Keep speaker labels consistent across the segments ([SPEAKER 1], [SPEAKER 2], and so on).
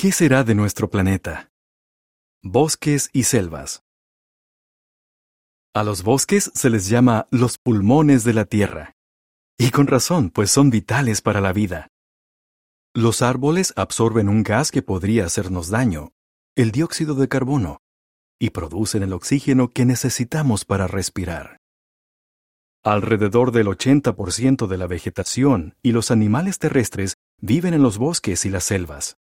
[SPEAKER 1] ¿Qué será de nuestro planeta? Bosques y selvas. A los bosques se les llama los pulmones de la Tierra. Y con razón, pues son vitales para la vida. Los árboles absorben un gas que podría hacernos daño, el dióxido de carbono, y producen el oxígeno que necesitamos para respirar. Alrededor del 80% de la vegetación y los animales terrestres viven en los bosques y las selvas.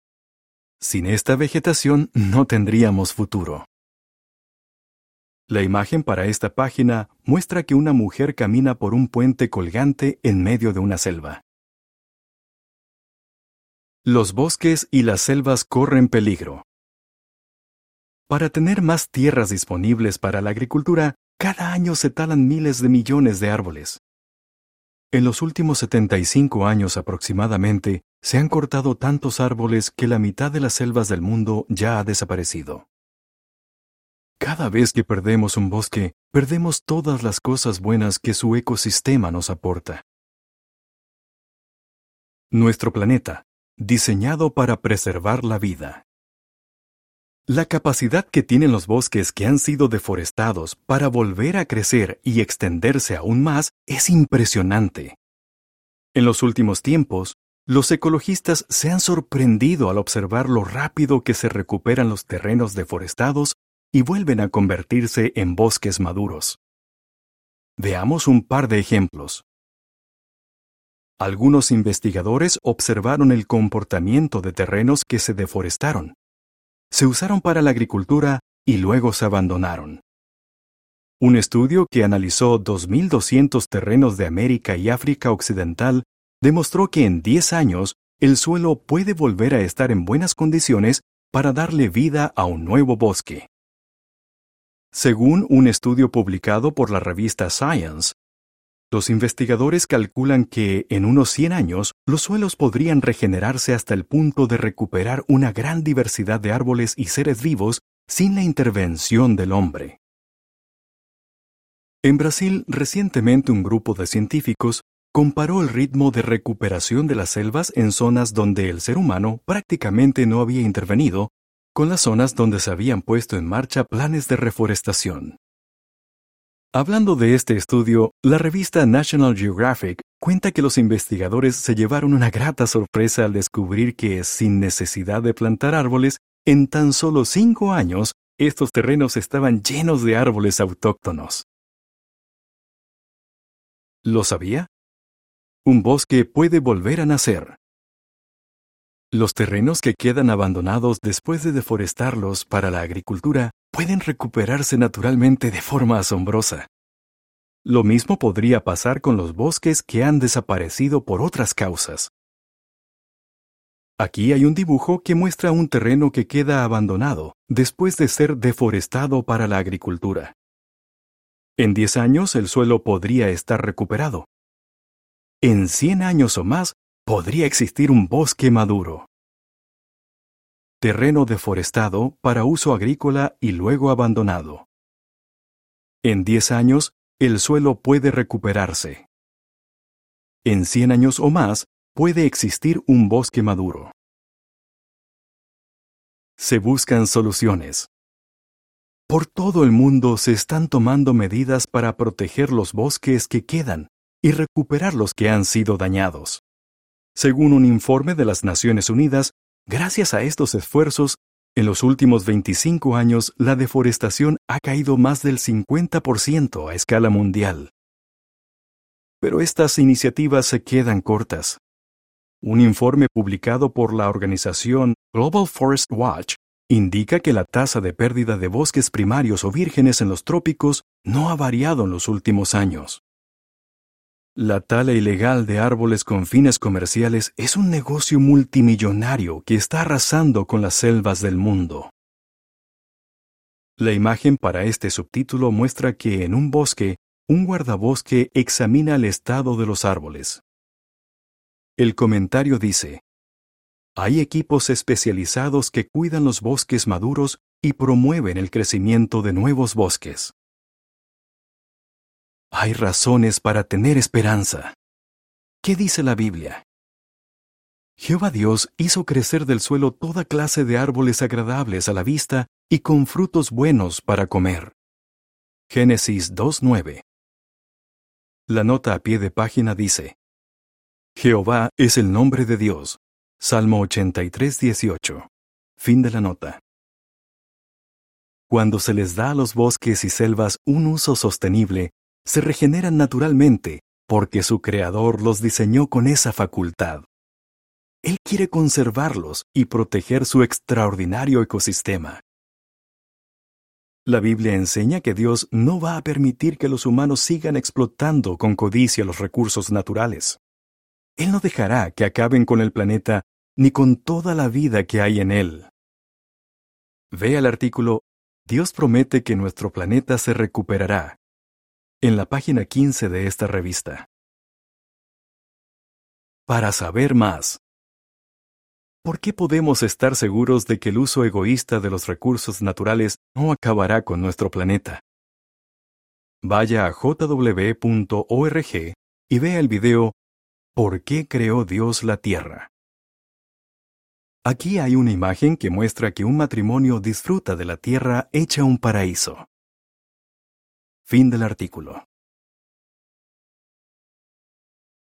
[SPEAKER 1] Sin esta vegetación no tendríamos futuro. La imagen para esta página muestra que una mujer camina por un puente colgante en medio de una selva. Los bosques y las selvas corren peligro. Para tener más tierras disponibles para la agricultura, cada año se talan miles de millones de árboles. En los últimos 75 años aproximadamente, se han cortado tantos árboles que la mitad de las selvas del mundo ya ha desaparecido. Cada vez que perdemos un bosque, perdemos todas las cosas buenas que su ecosistema nos aporta. Nuestro planeta, diseñado para preservar la vida. La capacidad que tienen los bosques que han sido deforestados para volver a crecer y extenderse aún más es impresionante. En los últimos tiempos, los ecologistas se han sorprendido al observar lo rápido que se recuperan los terrenos deforestados y vuelven a convertirse en bosques maduros. Veamos un par de ejemplos. Algunos investigadores observaron el comportamiento de terrenos que se deforestaron se usaron para la agricultura y luego se abandonaron. Un estudio que analizó 2.200 terrenos de América y África Occidental demostró que en 10 años el suelo puede volver a estar en buenas condiciones para darle vida a un nuevo bosque. Según un estudio publicado por la revista Science, los investigadores calculan que en unos 100 años los suelos podrían regenerarse hasta el punto de recuperar una gran diversidad de árboles y seres vivos sin la intervención del hombre. En Brasil, recientemente un grupo de científicos comparó el ritmo de recuperación de las selvas en zonas donde el ser humano prácticamente no había intervenido con las zonas donde se habían puesto en marcha planes de reforestación. Hablando de este estudio, la revista National Geographic cuenta que los investigadores se llevaron una grata sorpresa al descubrir que, sin necesidad de plantar árboles, en tan solo cinco años, estos terrenos estaban llenos de árboles autóctonos. ¿Lo sabía? Un bosque puede volver a nacer. Los terrenos que quedan abandonados después de deforestarlos para la agricultura pueden recuperarse naturalmente de forma asombrosa. Lo mismo podría pasar con los bosques que han desaparecido por otras causas. Aquí hay un dibujo que muestra un terreno que queda abandonado después de ser deforestado para la agricultura. En 10 años el suelo podría estar recuperado. En 100 años o más podría existir un bosque maduro terreno deforestado para uso agrícola y luego abandonado. En 10 años, el suelo puede recuperarse. En 100 años o más, puede existir un bosque maduro. Se buscan soluciones. Por todo el mundo se están tomando medidas para proteger los bosques que quedan y recuperar los que han sido dañados. Según un informe de las Naciones Unidas, Gracias a estos esfuerzos, en los últimos 25 años la deforestación ha caído más del 50% a escala mundial. Pero estas iniciativas se quedan cortas. Un informe publicado por la organización Global Forest Watch indica que la tasa de pérdida de bosques primarios o vírgenes en los trópicos no ha variado en los últimos años. La tala ilegal de árboles con fines comerciales es un negocio multimillonario que está arrasando con las selvas del mundo. La imagen para este subtítulo muestra que en un bosque, un guardabosque examina el estado de los árboles. El comentario dice, hay equipos especializados que cuidan los bosques maduros y promueven el crecimiento de nuevos bosques. Hay razones para tener esperanza. ¿Qué dice la Biblia? Jehová Dios hizo crecer del suelo toda clase de árboles agradables a la vista y con frutos buenos para comer. Génesis 2.9 La nota a pie de página dice, Jehová es el nombre de Dios. Salmo 83.18. Fin de la nota. Cuando se les da a los bosques y selvas un uso sostenible, se regeneran naturalmente porque su Creador los diseñó con esa facultad. Él quiere conservarlos y proteger su extraordinario ecosistema. La Biblia enseña que Dios no va a permitir que los humanos sigan explotando con codicia los recursos naturales. Él no dejará que acaben con el planeta ni con toda la vida que hay en él. Ve el artículo Dios promete que nuestro planeta se recuperará en la página 15 de esta revista. Para saber más, ¿por qué podemos estar seguros de que el uso egoísta de los recursos naturales no acabará con nuestro planeta? Vaya a jw.org y vea el video ¿Por qué creó Dios la Tierra? Aquí hay una imagen que muestra que un matrimonio disfruta de la tierra hecha un paraíso. Fin del artículo.